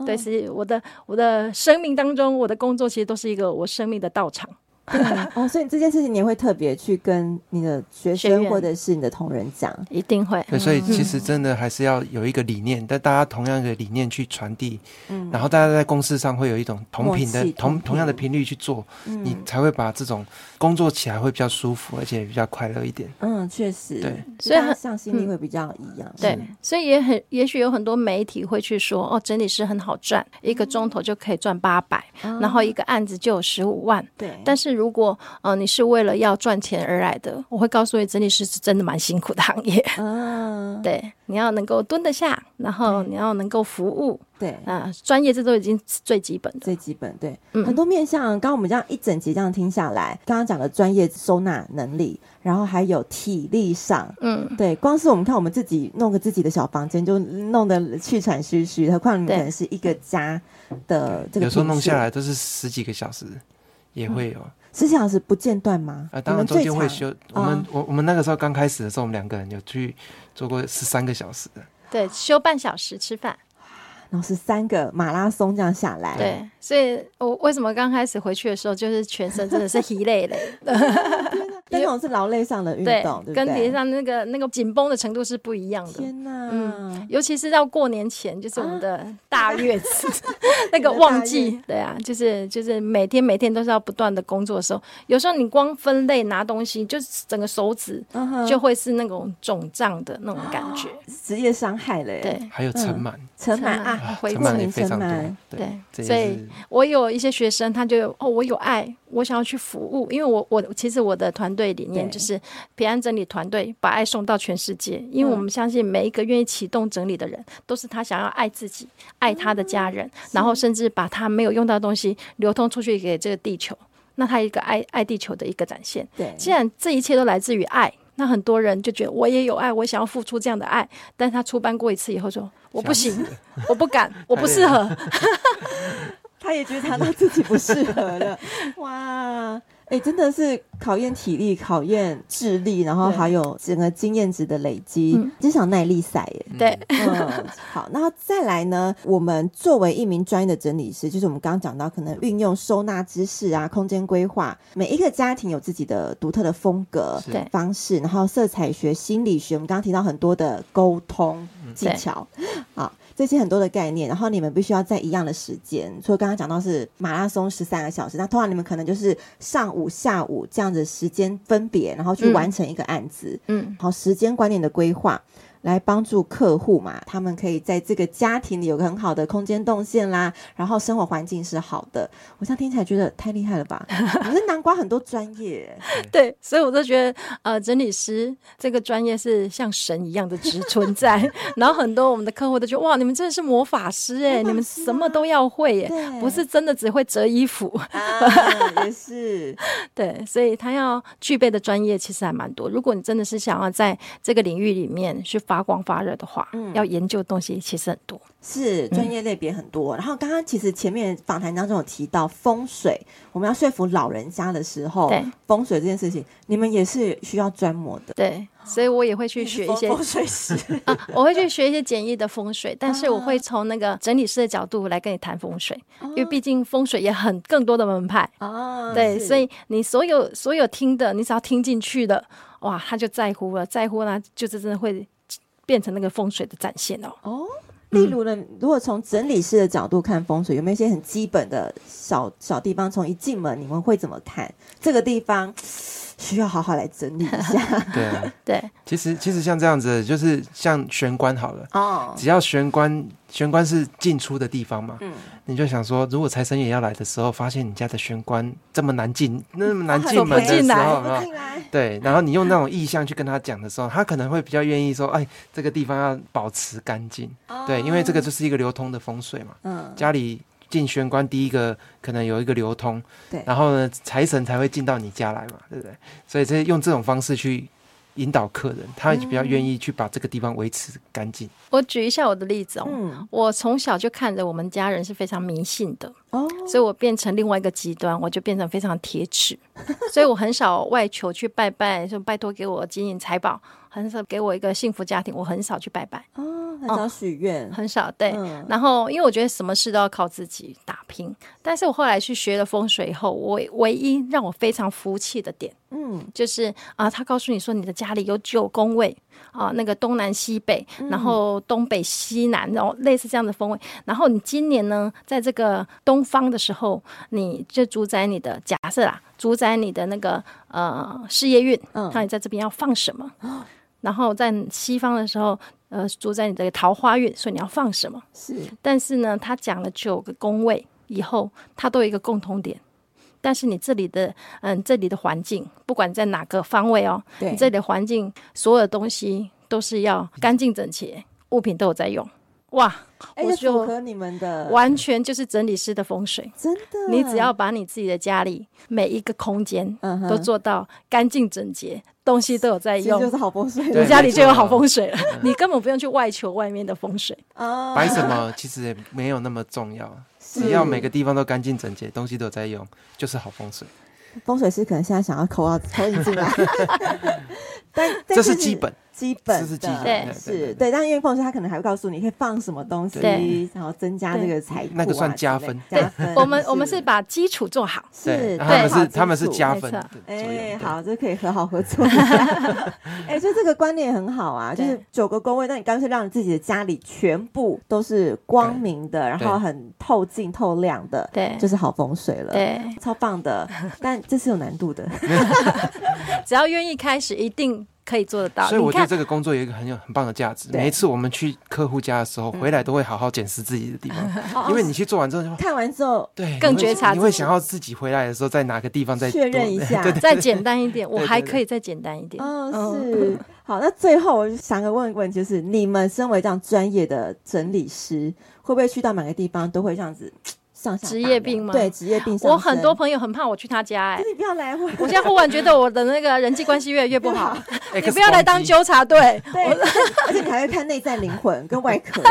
对，是我的我的生命当中，我的工作其实都是一个我生命的道场。<laughs> 哦，所以这件事情你会特别去跟你的学生或者是你的同仁讲，一定会。对，所以其实真的还是要有一个理念，但大家同样的理念去传递，嗯，然后大家在公司上会有一种同频的同同样的频率去做，你才会把这种工作起来会比较舒服，而且比较快乐一点。嗯，确实，对，所以向心力会比较一样。对，所以也很也许有很多媒体会去说，哦，整理师很好赚，一个钟头就可以赚八百，然后一个案子就有十五万。对，但是如果呃，你是为了要赚钱而来的，我会告诉你，整理师是真的蛮辛苦的行业。嗯，<laughs> 对，你要能够蹲得下，然后你要能够服务，对。啊，专业这都已经最基本的，最基本。对，嗯、很多面向，刚刚我们这样一整集这样听下来，刚刚讲的专业收纳能力，然后还有体力上，嗯，对，光是我们看我们自己弄个自己的小房间，就弄得气喘吁吁，何况你可能是一个家的这个，有时候弄下来都是十几个小时，也会有。嗯十小时不间断吗？啊，当然中间会休。我们我我们那个时候刚开始的时候，我们两个人有去做过十三个小时的。对，休半小时吃饭，然后是三个马拉松这样下来。对，所以我为什么刚开始回去的时候，就是全身真的是 <laughs> 疲累累。<laughs> 的。那种是劳累上的运动，对，跟体力上那个那个紧绷的程度是不一样的。天哪，嗯，尤其是到过年前，就是我们的大月子，<laughs> 那个旺季，对啊，就是就是每天每天都是要不断的工作的时候，有时候你光分类拿东西，就是整个手指就会是那种肿胀的那种感觉，职业伤害嘞。对，还有尘螨，尘螨啊，尘螨也非常多。对，所以我有一些学生，他就哦，我有爱。我想要去服务，因为我我其实我的团队理念就是平安整理团队把爱送到全世界，因为我们相信每一个愿意启动整理的人，都是他想要爱自己、爱他的家人，然后甚至把他没有用到的东西流通出去给这个地球，那他一个爱爱地球的一个展现。对，既然这一切都来自于爱，那很多人就觉得我也有爱，我想要付出这样的爱，但是他出班过一次以后说我不行，我不敢，我不适合。<laughs> 他也觉得他自己不适合了，哇！哎、欸，真的是考验体力、考验智力，然后还有整个经验值的累积，这场耐力赛耶。对，嗯，好，然后再来呢，我们作为一名专业的整理师，就是我们刚刚讲到，可能运用收纳知识啊、空间规划，每一个家庭有自己的独特的风格、方式，然后色彩学、心理学，我们刚刚提到很多的沟通技巧，啊。这些很多的概念，然后你们必须要在一样的时间。所以刚刚讲到是马拉松十三个小时，那通常你们可能就是上午、下午这样子时间分别，然后去完成一个案子。嗯，好，时间观念的规划，来帮助客户嘛，他们可以在这个家庭里有个很好的空间动线啦，然后生活环境是好的。我现在听起来觉得太厉害了吧？<laughs> 可是南瓜很多专业，<laughs> 对，所以我都觉得呃，整理师这个专业是像神一样的只存在。<laughs> 然后很多我们的客户都觉得哇，你们真的是魔法师哎、欸，你们什么都要会耶、欸，不是真的只会折衣服。啊、也是，对，所以他要具备的专业其实还蛮多。如果你真的是想要在这个领域里面去发光发热的话，嗯，要研究的东西其实很多，是专业类别很多。嗯、然后刚刚其实前面访谈当中有提到风水，我们要说服老人家的时候，对。风水这件事情，你们也是需要专模的，对，所以我也会去学一些风水师。<laughs> 啊，我会去学一些简易的风水，但是我会从那个整理师的角度来跟你谈风水，啊、因为毕竟风水也很更多的门派。啊，对，所以你所有所有听的，你只要听进去的。哇，他就在乎了，在乎呢，就是真的会变成那个风水的展现哦。哦，例如呢，嗯、如果从整理师的角度看风水，有没有一些很基本的小小地方？从一进门，你们会怎么看这个地方？需要好好来整理一下。<laughs> 对啊，对。其实其实像这样子，就是像玄关好了哦，只要玄关玄关是进出的地方嘛，嗯，你就想说，如果财神爷要来的时候，发现你家的玄关这么难进，那么难进门的时候，哦、对，然后你用那种意向去跟他讲的时候，他可能会比较愿意说，哎，这个地方要保持干净，哦、对，因为这个就是一个流通的风水嘛，嗯，家里。进玄关第一个可能有一个流通，对，然后呢，财神才会进到你家来嘛，对不对？所以这用这种方式去引导客人，他比较愿意去把这个地方维持干净。我举一下我的例子哦，嗯，我从小就看着我们家人是非常迷信的哦，所以我变成另外一个极端，我就变成非常铁齿，所以我很少外求去拜拜，说拜托给我金银财宝，很少给我一个幸福家庭，我很少去拜拜哦。很少许愿、哦，很少对。嗯、然后，因为我觉得什么事都要靠自己打拼。但是我后来去学了风水以后，我唯一让我非常服气的点，嗯，就是啊，他告诉你说你的家里有九宫位啊，那个东南西北，然后东北西南，然后类似这样的风位。然后你今年呢，在这个东方的时候，你就主宰你的假设啦，主宰你的那个呃事业运，嗯，看你在这边要放什么。嗯、然后在西方的时候。呃，住在你的桃花运，所以你要放什么？是，但是呢，他讲了九个宫位以后，他都有一个共同点。但是你这里的，嗯，这里的环境，不管在哪个方位哦，对你这里的环境，所有的东西都是要干净整洁，物品都有在用。哇！我就符合你们的，完全就是整理师的风水，<laughs> 真的。你只要把你自己的家里每一个空间都做到干净整洁，东西都有在用，就是好风水。<laughs> 你家里就有好风水了，<laughs> 你根本不用去外求外面的风水。摆什么其实也没有那么重要，只要每个地方都干净整洁，东西都有在用，就是好风水。风水师可能现在想要扣啊投你进来，但这是基本。基本的对是对，但因为风水他可能还会告诉你可以放什么东西，然后增加这个财富，那个算加分。加分，我们我们是把基础做好，是，他们是他们是加分。哎，好，这可以和好合作。<laughs> 哎，所以这个观念很好啊，就是九个工位，那你干脆让你自己的家里全部都是光明的，然后很透净透亮的，对，就是好风水了，对，超棒的。但这是有难度的，<laughs> <laughs> 只要愿意开始，一定。可以做得到，所以我觉得这个工作有一个很有很棒的价值。每一次我们去客户家的时候，回来都会好好检视自己的地方，<laughs> 因为你去做完之后就看完之后，对，更觉察，你会想要自己回来的时候在哪个地方再确认一下，<laughs> 再简单一点，我还可以再简单一点。哦，是好。那最后我就想问一问，就是你们身为这样专业的整理师，会不会去到每个地方都会这样子？职业病吗？对，职业病。我很多朋友很怕我去他家，哎，你不要来。我现在忽然觉得我的那个人际关系越来越不好。<laughs> 你不要来当纠察队。<laughs> 对，而且你还会看内在灵魂跟外壳。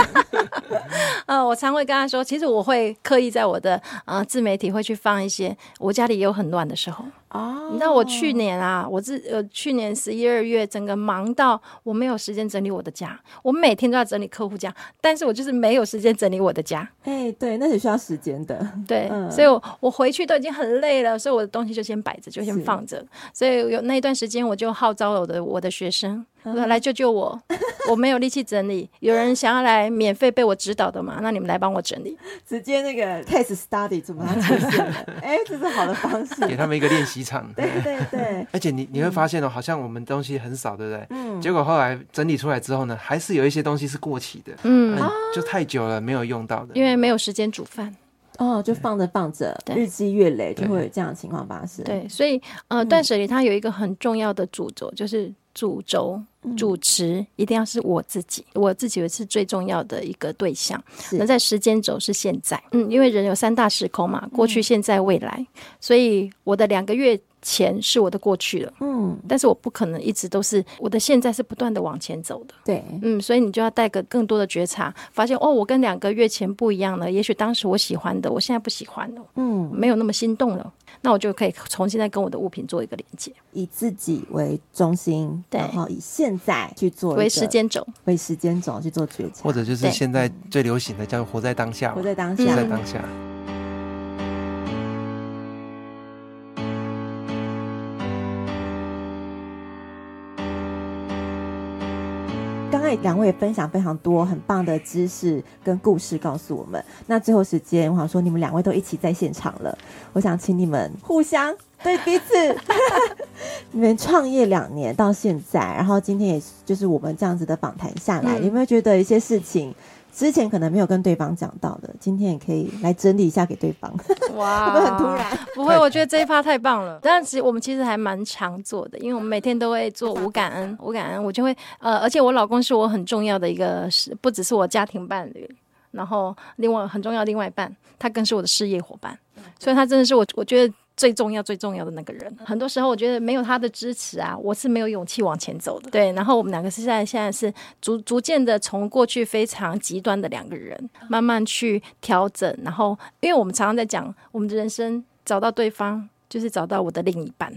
<laughs> 呃，我常会跟他说，其实我会刻意在我的呃自媒体会去放一些我家里也有很乱的时候。哦，你知道我去年啊，我自呃去年十一二月整个忙到我没有时间整理我的家，我每天都要整理客户家，但是我就是没有时间整理我的家。哎，对，那是需要时间的。<laughs> 对，嗯、所以我我回去都已经很累了，所以我的东西就先摆着，就先放着。所以有那一段时间，我就号召了我的我的学生来救救我，<laughs> 我没有力气整理，有人想要来免费被我指导的吗？那你们来帮我整理，直接那个 <laughs> case study 怎么样出现了？<laughs> 哎，这是好的方式，给他们一个练习场。对对对，而且你你会发现哦，好像我们东西很少，对不对？嗯。结果后来整理出来之后呢，还是有一些东西是过期的，嗯，就太久了没有用到的，因为没有时间煮饭。哦，就放着放着，日积月累就会有这样的情况发生。对，所以呃，断舍离它有一个很重要的主轴，就是主轴主持一定要是我自己，我自己是最重要的一个对象。那在时间轴是现在，嗯，因为人有三大时空嘛，过去、现在、未来，所以我的两个月。前是我的过去了，嗯，但是我不可能一直都是我的现在是不断的往前走的，对，嗯，所以你就要带个更多的觉察，发现哦，我跟两个月前不一样了，也许当时我喜欢的，我现在不喜欢了，嗯，没有那么心动了，那我就可以重新再跟我的物品做一个连接，以自己为中心，对，然后以现在去做为时间轴，为时间轴去做决策，或者就是现在最流行的叫活在当下，活在当下，活在当下。两位也分享非常多很棒的知识跟故事，告诉我们。那最后时间，我想说，你们两位都一起在现场了，我想请你们互相对彼此。<laughs> 你们创业两年到现在，然后今天也就是我们这样子的访谈下来，嗯、有没有觉得一些事情？之前可能没有跟对方讲到的，今天也可以来整理一下给对方。<laughs> 哇，会不会很突然？不会，我觉得这一趴太棒了。但其实我们其实还蛮常做的，因为我们每天都会做无感恩，<laughs> 无感恩，我就会呃，而且我老公是我很重要的一个，是不只是我家庭伴侣，然后另外很重要的另外一半，他更是我的事业伙伴，所以他真的是我，我觉得。最重要、最重要的那个人，很多时候我觉得没有他的支持啊，我是没有勇气往前走的。对，然后我们两个是在现在是逐逐渐的从过去非常极端的两个人，慢慢去调整。然后，因为我们常常在讲，我们的人生找到对方，就是找到我的另一半。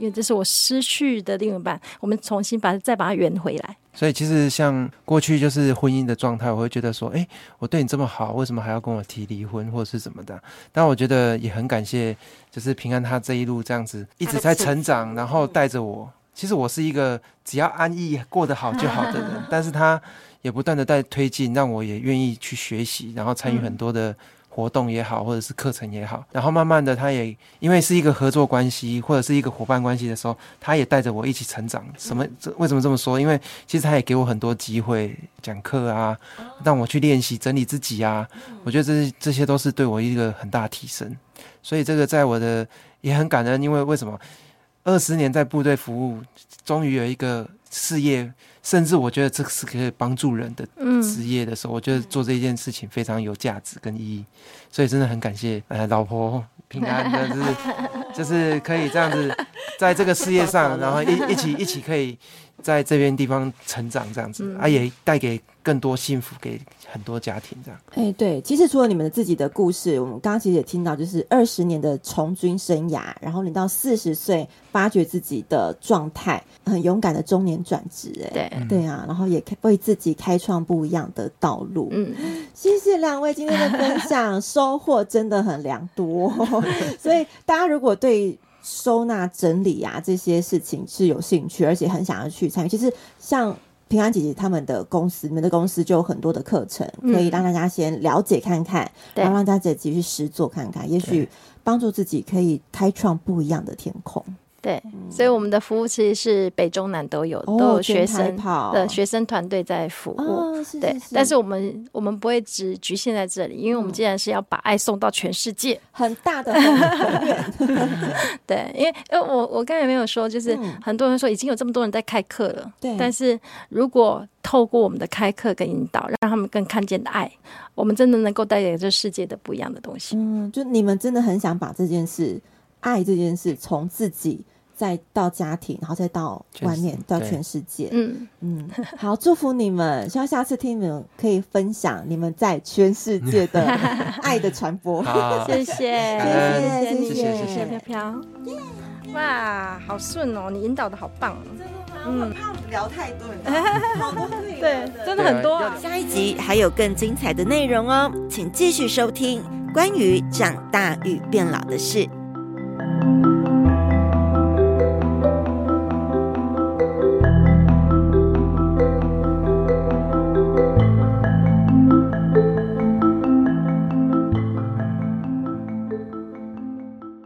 因为这是我失去的另一半，我们重新把再把它圆回来。所以其实像过去就是婚姻的状态，我会觉得说，哎，我对你这么好，为什么还要跟我提离婚或者是怎么的？但我觉得也很感谢，就是平安他这一路这样子一直在成长，然后带着我。其实我是一个只要安逸过得好就好的人，<laughs> 但是他也不断的在推进，让我也愿意去学习，然后参与很多的。活动也好，或者是课程也好，然后慢慢的，他也因为是一个合作关系，或者是一个伙伴关系的时候，他也带着我一起成长。什么？这为什么这么说？因为其实他也给我很多机会讲课啊，让我去练习整理自己啊。我觉得这这些都是对我一个很大的提升。所以这个在我的也很感恩，因为为什么二十年在部队服务，终于有一个事业。甚至我觉得这是可以帮助人的职业的时候，嗯、我觉得做这件事情非常有价值跟意义，所以真的很感谢呃老婆平安，就是 <laughs> 就是可以这样子在这个事业上，然后一一起一起可以在这边地方成长这样子，啊也带给更多幸福给。很多家庭这样，哎、欸，对，其实除了你们的自己的故事，我们刚刚其实也听到，就是二十年的从军生涯，然后你到四十岁发掘自己的状态，很勇敢的中年转职，哎，对，对啊，然后也为自己开创不一样的道路。嗯，谢谢两位今天的分享，<laughs> 收获真的很良多。<laughs> 所以大家如果对收纳整理啊这些事情是有兴趣，而且很想要去参与，其实像。平安姐姐他们的公司，你们的公司就有很多的课程，可以让大家先了解看看，嗯、然后让大家自己去实做看看，也许帮助自己可以开创不一样的天空。对，所以我们的服务其实是北中南都有，哦、都有学生的学生团队在服务。哦、是是是对，但是我们我们不会只局限在这里，因为我们既然是要把爱送到全世界，很大的。<laughs> 对，因为呃，我我刚才没有说，就是很多人说已经有这么多人在开课了，对、嗯。但是如果透过我们的开课跟引导，让他们更看见的爱，我们真的能够带给这世界的不一样的东西。嗯，就你们真的很想把这件事。爱这件事，从自己再到家庭，然后再到外面，到全世界。嗯嗯，好，祝福你们！希望下次听你们可以分享你们在全世界的爱的传播。<laughs> <laughs> <laughs> 谢谢，谢谢，谢谢，谢谢飘飘。哇，好顺哦！你引导的好棒。嗯，怕聊太多，好多对，真的很多。下一集还有更精彩的内容哦，请继续收听关于长大与变老的事。